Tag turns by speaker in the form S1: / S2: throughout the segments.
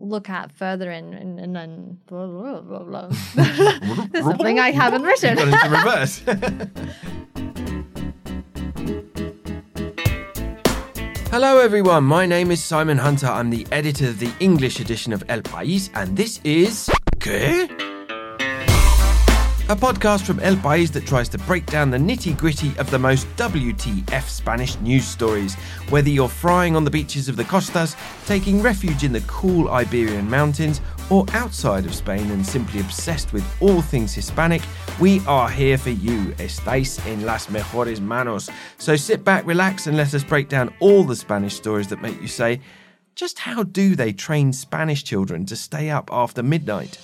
S1: look at further in and, and then blah, blah, blah, blah. There's something I haven't written.
S2: Reverse. Hello, everyone. My name is Simon Hunter. I'm the editor of the English edition of El País, and this is. ¿Qué? A podcast from El País that tries to break down the nitty gritty of the most WTF Spanish news stories. Whether you're frying on the beaches of the Costas, taking refuge in the cool Iberian mountains, or outside of Spain and simply obsessed with all things Hispanic, we are here for you. Estáis en las mejores manos. So sit back, relax, and let us break down all the Spanish stories that make you say, just how do they train Spanish children to stay up after midnight?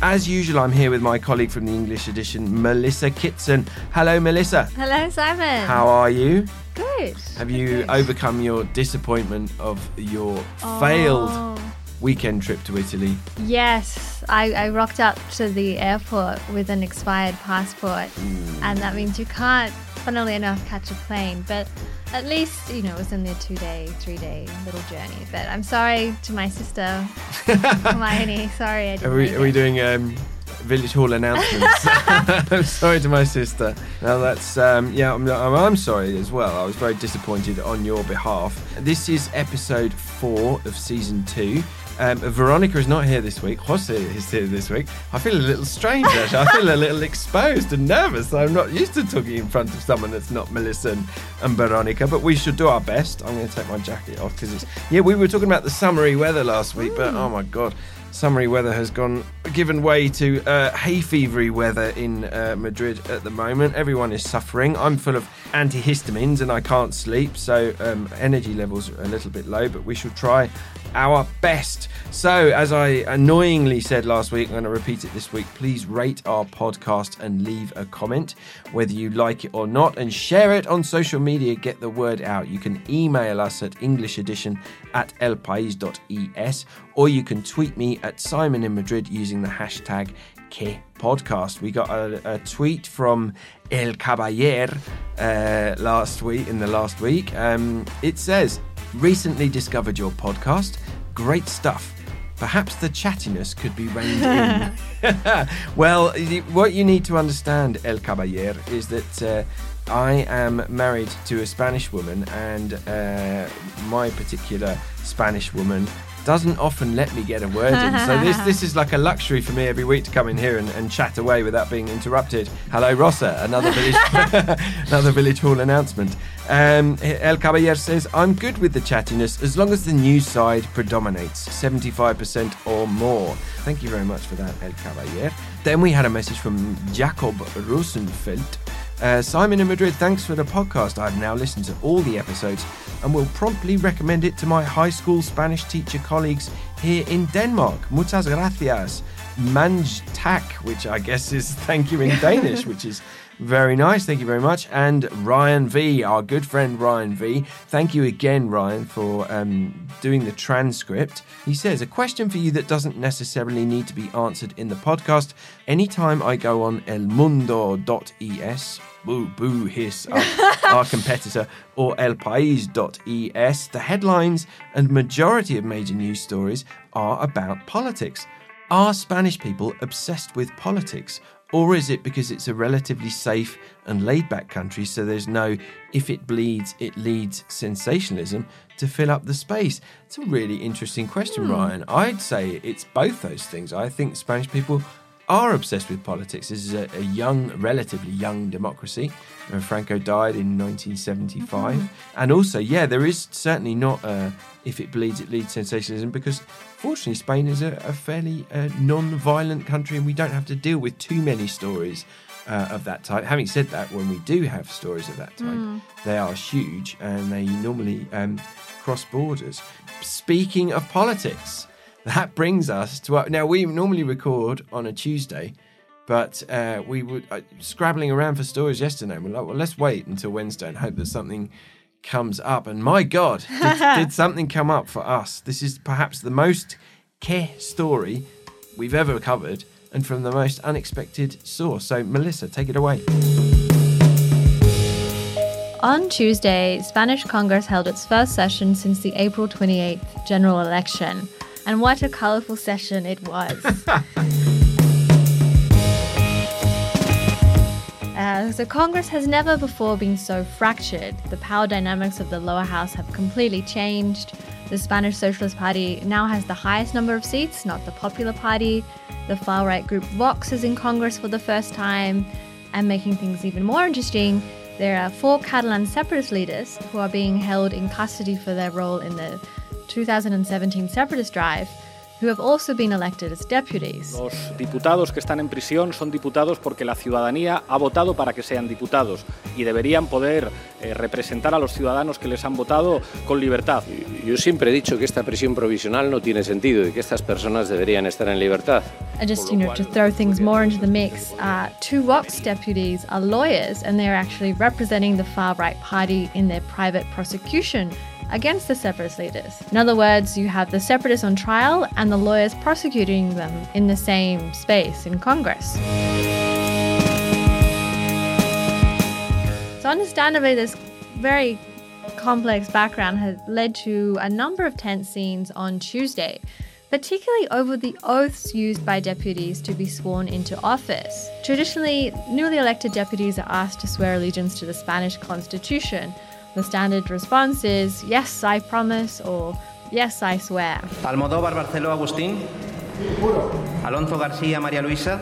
S2: As usual, I'm here with my colleague from the English edition, Melissa Kitson. Hello, Melissa.
S1: Hello, Simon.
S2: How are you?
S1: Good.
S2: Have you overcome your disappointment of your oh. failed
S1: Oh.
S2: weekend trip to Italy?
S1: Yes, I, I rocked up to the airport with an expired passport, mm. and that means you can't, funnily enough, catch a plane. But at least, you know, it was only a two day, three day little journey. But I'm sorry to my sister, Hermione. Sorry,
S2: Are we, are we doing um, village hall announcements? I'm sorry to my sister. Now that's um, yeah. I'm, I'm, I'm sorry as well. I was very disappointed on your behalf. This is episode four of season two. Um, Veronica is not here this week. Jose is here this week. I feel a little strange actually. I feel a little exposed and nervous. I'm not used to talking in front of someone that's not Melissa and, and Veronica, but we should do our best. I'm going to take my jacket off because it's yeah. We were talking about the summery weather last week, but oh my god summery weather has gone given way to uh, hay fevery weather in uh, Madrid at the moment. Everyone is suffering. I'm full of antihistamines and I can't sleep, so um, energy levels are a little bit low. But we shall try our best. So, as I annoyingly said last week, I'm going to repeat it this week. Please rate our podcast and leave a comment, whether you like it or not, and share it on social media. Get the word out. You can email us at englishedition at elpais.es or you can tweet me at Simon in Madrid using the hashtag Que Podcast. We got a, a tweet from El Caballer uh, last week, in the last week. Um, it says, Recently discovered your podcast. Great stuff. Perhaps the chattiness could be reined in. well, what you need to understand, El Caballer, is that uh, I am married to a Spanish woman, and uh, my particular Spanish woman doesn't often let me get a word in. So this this is like a luxury for me every week to come in here and, and chat away without being interrupted. Hello, Rossa, another village another village hall announcement. Um, El Caballer says, I'm good with the chattiness as long as the news side predominates, 75% or more. Thank you very much for that, El Caballer. Then we had a message from Jacob Rosenfeld. Uh, Simon in Madrid, thanks for the podcast. I've now listened to all the episodes and will promptly recommend it to my high school Spanish teacher colleagues here in Denmark. Muchas gracias. Manj tak, which I guess is thank you in Danish, which is very nice. Thank you very much. And Ryan V, our good friend Ryan V. Thank you again, Ryan, for um, doing the transcript. He says, A question for you that doesn't necessarily need to be answered in the podcast. Anytime I go on elmundo.es, boo, boo, hiss, our, our competitor, or elpais.es, the headlines and majority of major news stories are about politics. Are Spanish people obsessed with politics? Or is it because it's a relatively safe and laid back country, so there's no if it bleeds, it leads sensationalism to fill up the space? It's a really interesting question, hmm. Ryan. I'd say it's both those things. I think Spanish people are obsessed with politics. This is a, a young, relatively young democracy. Uh, Franco died in 1975. And also, yeah, there is certainly not a if it bleeds, it leads sensationalism because fortunately, Spain is a, a fairly uh, non violent country and we don't have to deal with too many stories. Uh, of that type. Having said that, when we do have stories of that type, they are huge and they normally um, cross borders. Speaking of politics, that brings us to our, now we normally record on a Tuesday, but uh, we were uh, scrabbling around for stories yesterday. and We're like, well, let's wait until Wednesday and hope that something comes up. And my God, did, did something come up for us? This is perhaps the most Qué story we've ever covered, and from the most unexpected source. So, Melissa, take it away.
S1: On Tuesday, Spanish Congress held its first session since the April 28th general election. And what a colorful session it was. uh, so, Congress has never before been so fractured. The power dynamics of the lower house have completely changed. The Spanish Socialist Party now has the highest number of seats, not the Popular Party. The far right group Vox is in Congress for the first time. And making things even more interesting, there are four Catalan separatist leaders who are being held in custody for their role in the 2017 separatist drive who have also been elected as deputies.
S3: Los diputados que están en prisión son diputados porque la ciudadanía ha votado para que sean diputados y deberían poder eh, representar a los ciudadanos que les han votado con libertad.
S4: Yo siempre he dicho que esta prisión provisional no tiene sentido y que estas personas deberían estar en libertad.
S1: And just, you know, to throw things more into the mix, uh, two Vox deputies are lawyers and they're actually representing the far right party in their private prosecution against the separatist leaders. In other words, you have the separatists on trial and the lawyers prosecuting them in the same space in Congress. So, understandably, this very complex background has led to a number of tense scenes on Tuesday, particularly over the oaths used by deputies to be sworn into office. Traditionally, newly elected deputies are asked to swear allegiance to the Spanish Constitution, the standard response is yes, I promise, or yes, I swear.
S5: Almodóvar Barceló Agustín. Alonso García María Luisa.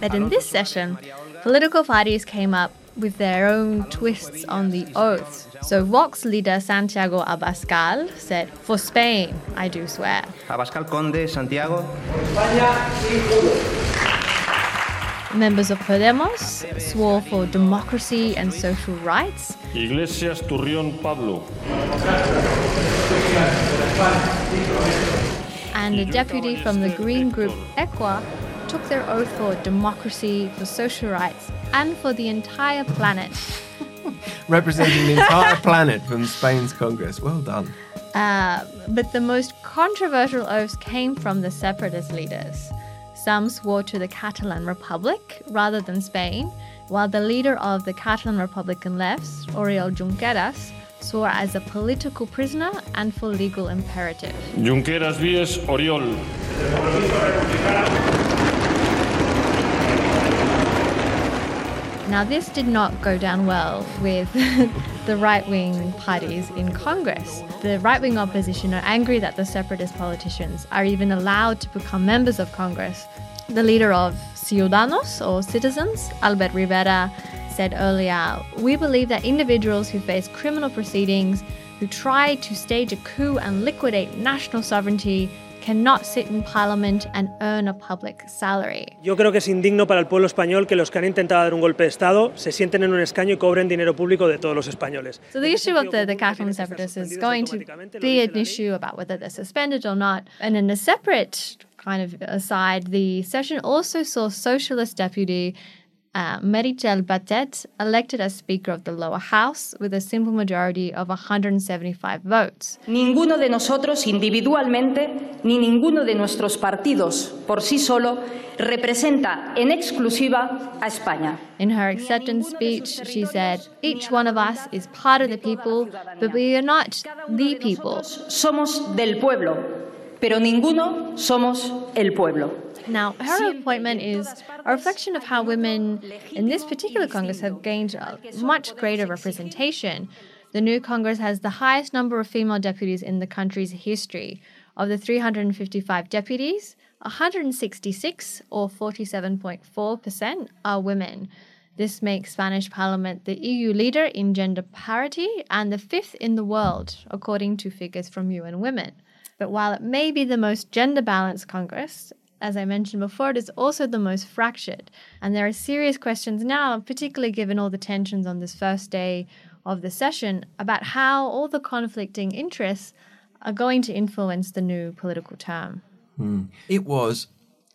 S1: But in this session, political parties came up with their own twists on the oaths. So Vox leader Santiago Abascal said, For Spain, I do swear.
S5: Abascal Conde, Santiago.
S1: Members of Podemos swore for democracy and social rights.
S6: Iglesias Turrión Pablo.
S1: And a deputy from the Green Group Equo took their oath for democracy, for social rights, and for the entire planet.
S2: Representing the entire planet from Spain's Congress. Well done.
S1: Uh, but the most controversial oaths came from the separatist leaders. Some swore to the Catalan Republic rather than Spain, while the leader of the Catalan Republican left, Oriol Junqueras, swore as a political prisoner and for legal imperative.
S6: Junqueras Vies Oriol.
S1: Now, this did not go down well with the right wing parties in Congress. The right wing opposition are angry that the separatist politicians are even allowed to become members of Congress. The leader of Ciudadanos, or Citizens, Albert Rivera, said earlier We believe that individuals who face criminal proceedings, who try to stage a coup and liquidate national sovereignty, cannot sit in parliament and earn a public salary.
S7: Yo creo que es indigno para el pueblo español que los que han intentado dar un golpe de Estado se sienten en un escaño y cobren dinero público de todos los españoles.
S1: So the issue of the, the Catalan separatists is going to be an issue about whether they're suspended or not. And in a separate kind of aside, the session also saw Socialist Deputy uh, Batet elected as Speaker of the lower house with a simple majority of 175 votes.
S8: Ninguno de nosotros individualmente, ni ninguno de nuestros partidos por sí solo, representa en exclusiva a España.
S1: In her acceptance speech, she said, Each one of us is part of the people, but we are not the people.
S8: Somos del pueblo, pero ninguno somos el pueblo.
S1: Now, her appointment is a reflection of how women in this particular Congress have gained a much greater representation. The new Congress has the highest number of female deputies in the country's history. Of the 355 deputies, 166, or 47.4%, are women. This makes Spanish Parliament the EU leader in gender parity and the fifth in the world, according to figures from UN Women. But while it may be the most gender balanced Congress, as I mentioned before, it is also the most fractured. And there are serious questions now, particularly given all the tensions on this first day of the session, about how all the conflicting interests are going to influence the new political term.
S2: Hmm. It was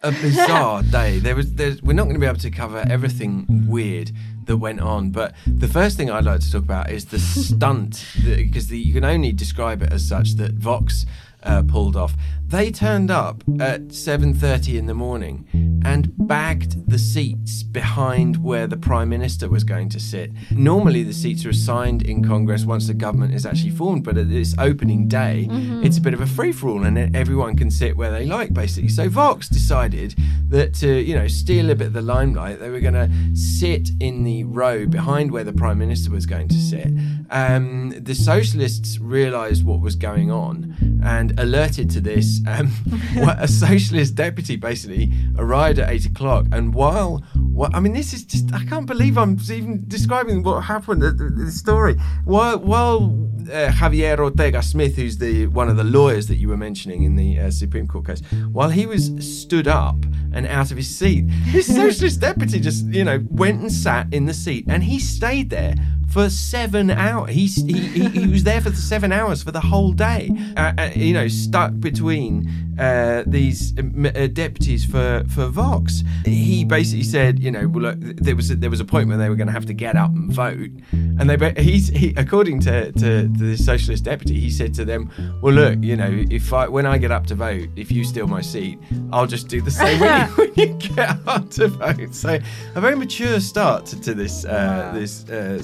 S2: a bizarre day. There was, we're not going to be able to cover everything weird that went on. But the first thing I'd like to talk about is the stunt, because you can only describe it as such that Vox uh, pulled off. They turned up at 7:30 in the morning and bagged the seats behind where the prime minister was going to sit. Normally, the seats are assigned in Congress once the government is actually formed, but at this opening day,
S1: Mm-hmm.
S2: it's a bit of a free for all, and everyone can sit where they like, basically. So Vox decided that to you know steal a bit of the limelight, they were going to sit in the row behind where the prime minister was going to sit. Um, the socialists realised what was going on and alerted to this. Um, a socialist deputy basically arrived at eight o'clock, and while well, I mean, this is just, I can't believe I'm even describing what happened, the, the, the story. While, while uh, Javier Ortega Smith, who's the one of the lawyers that you were mentioning in the uh, Supreme Court case, while he was stood up and out of his seat, this socialist deputy just, you know, went and sat in the seat and he stayed there for seven hours. He, he, he, was there for seven hours for the whole day, uh, uh, you know, stuck between uh, these um, uh, deputies for, for Vox. He basically said, you know, well, look, there was a, there was a point where they were going to have to get up and vote, and they he's he, according to, to, to the socialist deputy, he said to them, well, look, you know, if I when I get up to vote, if you steal my seat, I'll just do the same when, you, when you get up to vote. So a very mature start to, to this uh, this uh,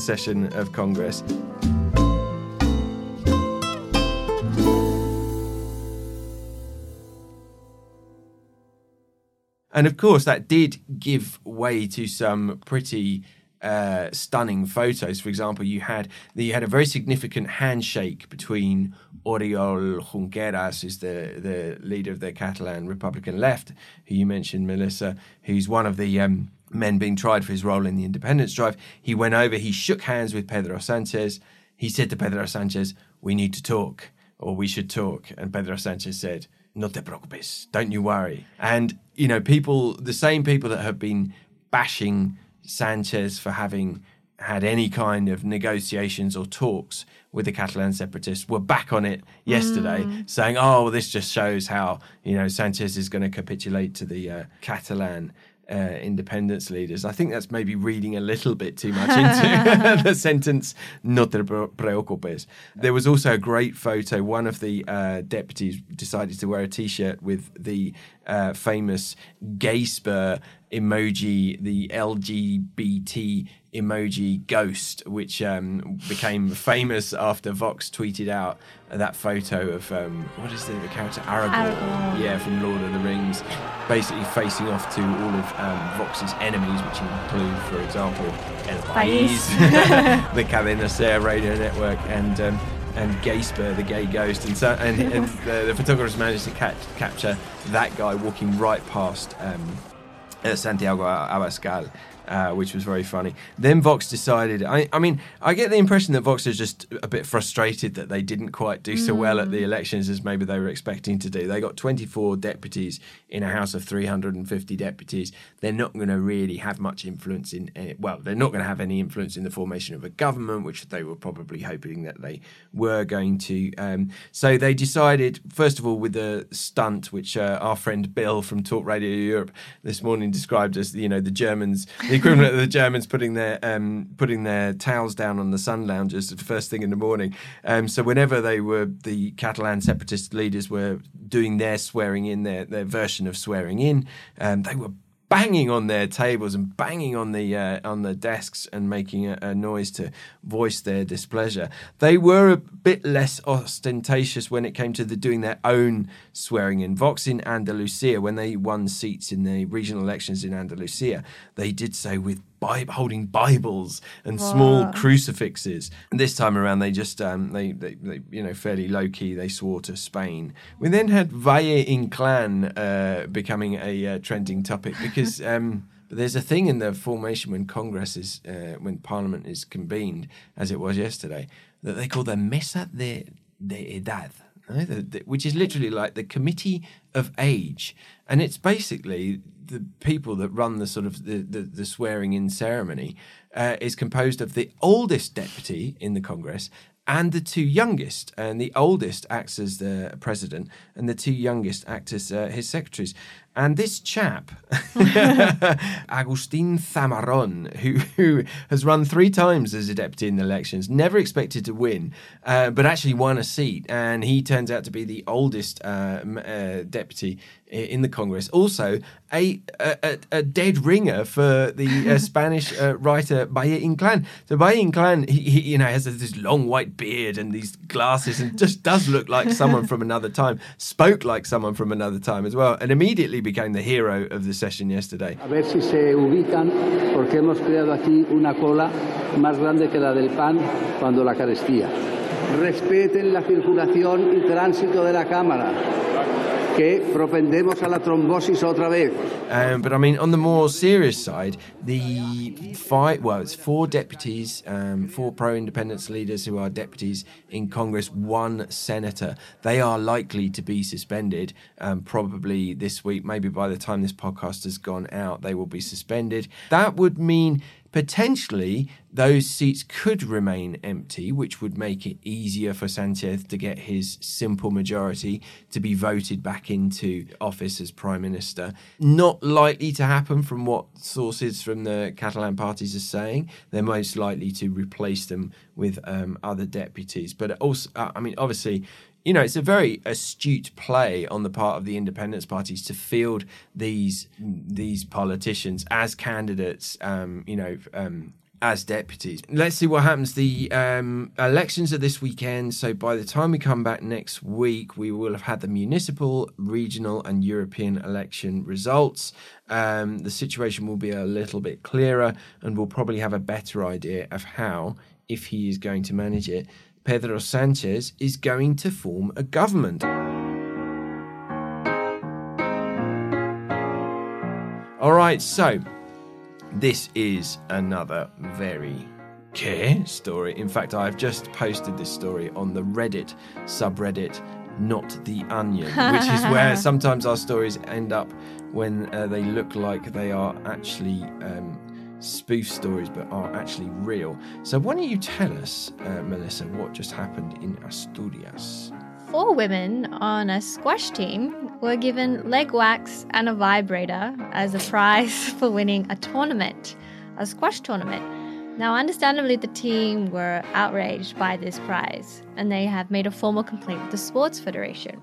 S2: of Congress. And of course, that did give way to some pretty uh, stunning photos. For example, you had you had a very significant handshake between Oriol Junqueras, who's the the leader of the Catalan Republican left, who you mentioned, Melissa, who's one of the um, men being tried for his role in the independence drive. He went over, he shook hands with Pedro Sanchez. He said to Pedro Sanchez, "We need to talk, or we should talk." And Pedro Sanchez said no te preocupes, don't you worry. And, you know, people, the same people that have been bashing Sanchez for having had any kind of negotiations or talks with the Catalan separatists were back on it yesterday, saying, oh, well, this just shows how, you know, Sanchez is going to capitulate to the uh, Catalan. Uh, independence leaders. I think that's maybe reading a little bit too much into the sentence "no te pre- preocupes." There was also a great photo. One of the uh, deputies decided to wear a T-shirt with the uh, famous Gaysper emoji, the LGBT emoji ghost, which um, became famous after Vox tweeted out that photo of um, what is the, the character Aragorn?
S1: Aragorn.
S2: Yeah, from Lord of the Rings, basically facing off to all of um, Vox's enemies, which include, for example, El
S1: País.
S2: The Cadena Ser radio network, and um, and Gaysper, the gay ghost, and so and, and the, the photographers managed to catch, capture that guy walking right past um, uh, Santiago Abascal. Uh, which was very funny. Then Vox decided. I, I mean, I get the impression that Vox is just a bit frustrated that they didn't quite do so well at the elections as maybe they were expecting to do. They got 24 deputies in a house of 350 deputies. They're not going to really have much influence in. Uh, well, they're not going to have any influence in the formation of a government, which they were probably hoping that they were going to. Um, so they decided, first of all, with the stunt, which uh, our friend Bill from Talk Radio Europe this morning described as, you know, the Germans, the equivalent of the Germans putting their um, putting their towels down on the sun loungers the first thing in the morning. Um, so whenever they were the Catalan separatist leaders were doing their swearing in, their their version of swearing in, um, they were banging on their tables and banging on the uh, on the desks and making a, a noise to voice their displeasure. They were a bit less ostentatious when it came to the doing their own swearing in. Vox in Andalusia, when they won seats in the regional elections in Andalusia, they did so with Bi- holding Bibles and small crucifixes. And this time around, they just um, they, they, they you know fairly low key. They swore to Spain. We then had Valle Inclán uh, becoming a uh, trending topic because. Um, there's a thing in the formation when Congress is, uh, when Parliament is convened, as it was yesterday, that they call the Mesa de, de Edad, no? The- the- which is literally like the Committee of Age, and it's basically the people that run the sort of the, the, the swearing in ceremony uh, is composed of the oldest deputy in the Congress and the two youngest. And the oldest acts as the president, and the two youngest act as uh, his secretaries. And this chap, Agustin Zamarrón, who, who has run three times as a deputy in the elections, never expected to win, uh, but actually won a seat. And he turns out to be the oldest uh, uh, deputy in the Congress. Also, a, a, a dead ringer for the uh, Spanish uh, writer Valle Inclán. So Valle Inclán, he, he you know has this long white beard and these glasses, and just does look like someone from another time. Spoke like someone from another time as well, and immediately became the hero of the session yesterday.
S9: A ver si se ubican, porque hemos creado aquí una cola más grande que la del pan cuando la carestía. Respeten la circulación y tránsito de la Cámara, que propendemos a la trombosis otra vez.
S2: Um, but I mean, on the more serious side, the fight, well, it's four deputies, um, four pro independence leaders who are deputies in Congress, one senator. They are likely to be suspended um, probably this week. Maybe by the time this podcast has gone out, they will be suspended. That would mean potentially those seats could remain empty, which would make it easier for Sanchez to get his simple majority to be voted back into office as prime minister. Not likely to happen from what sources from the Catalan parties are saying. They're most likely to replace them with um, other deputies. But also, uh, I mean, obviously, you know, it's a very astute play on the part of the independence parties to field these these politicians as candidates. Um, you know. Um, as deputies. Let's see what happens. The um, elections are this weekend, so by the time we come back next week, we will have had the municipal, regional, and European election results. Um, the situation will be a little bit clearer, and we'll probably have a better idea of how, if he is going to manage it, Pedro Sanchez is going to form a government. All right, so this is another very Qué story. In fact, I've just posted this story on the Reddit subreddit, Not the Onion, which is where sometimes our stories end up when uh, they look like they are actually um, spoof stories but are actually real. So, why don't you tell us, uh, Melissa, what just happened in Asturias?
S1: Four women on a squash team were given leg wax and a vibrator as a prize for winning a tournament, a squash tournament. Now, understandably, the team were outraged by this prize and they have made a formal complaint with the Sports Federation.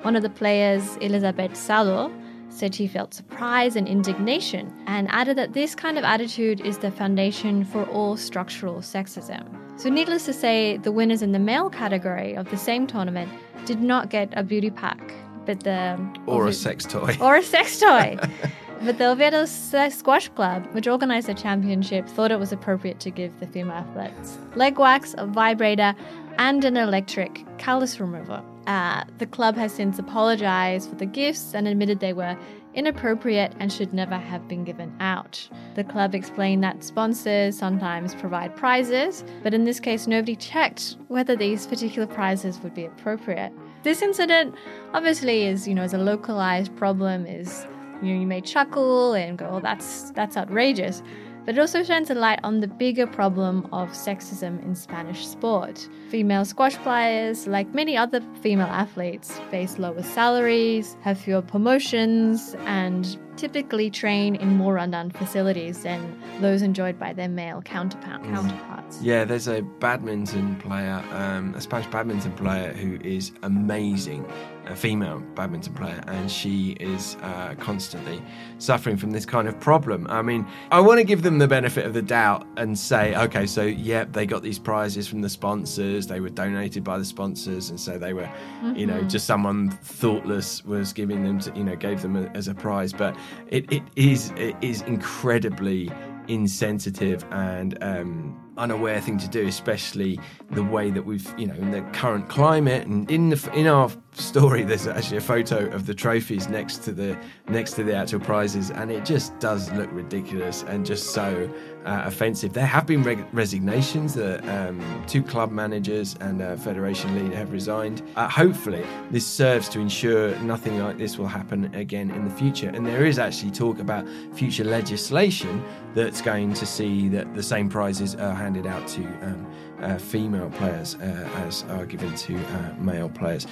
S1: One of the players, Elizabeth Salo, said she felt surprise and indignation and added that this kind of attitude is the foundation for all structural sexism. So, needless to say, the winners in the male category of the same tournament did not get a beauty pack, but the
S2: Or a sex toy.
S1: or a sex toy. but the Oviedo Squash Club, which organized the championship, thought it was appropriate to give the female athletes leg wax, a vibrator, and an electric callus remover. Uh, the club has since apologized for the gifts and admitted they were inappropriate and should never have been given out. The club explained that sponsors sometimes provide prizes, but in this case, nobody checked whether these particular prizes would be appropriate. This incident obviously is, you know, is a localized problem, is you know, you may chuckle and go, oh, that's that's outrageous. But it also shines a light on the bigger problem of sexism in Spanish sport. Female squash players, like many other female athletes, face lower salaries, have fewer promotions, and typically train in more rundown facilities than those enjoyed by their male counterpart- counterparts.
S2: Yeah, there's a badminton player, um, a Spanish badminton player who is amazing, a female badminton player, and she is uh, constantly suffering from this kind of problem. I mean, I want to give them the benefit of the doubt and say, okay, so yep, they got these prizes from the sponsors, they were donated by the sponsors, and so they were, you know,
S1: Mhm.
S2: just someone thoughtless was giving them, to, you know, gave them a, as a prize. But it, it is it is incredibly insensitive and um, unaware thing to do, especially the way that we've, you know, in the current climate and in the in our story, there's actually a photo of the trophies next to the next to the actual prizes, and it just does look ridiculous and just so uh, offensive. There have been reg- resignations. The um, two club managers and uh, federation leader have resigned. Uh, hopefully, this serves to ensure nothing like this will happen again in the future. And there is actually talk about future legislation that's going to see that the same prizes are handed out to um, uh, female players uh, as are given to uh, male players.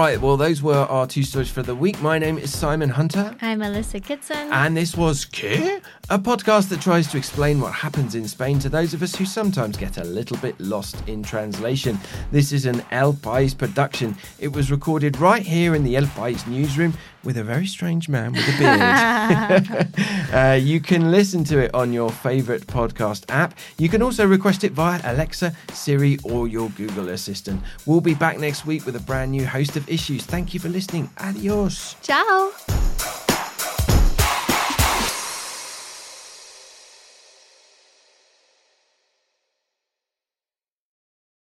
S2: Right, well, those were our two stories for the week. My name is Simon Hunter.
S1: I'm Melissa Kitson.
S2: And this was ¿Qué? A podcast that tries to explain what happens in Spain to those of us who sometimes get a little bit lost in translation. This is an El País production. It was recorded right here in the El País newsroom with a very strange man with a beard. uh, you can listen to it on your favourite podcast app. You can also request it via Alexa, Siri, or your Google Assistant. We'll be back next week with a brand new host of issues. Thank you for listening. Adios.
S1: Ciao.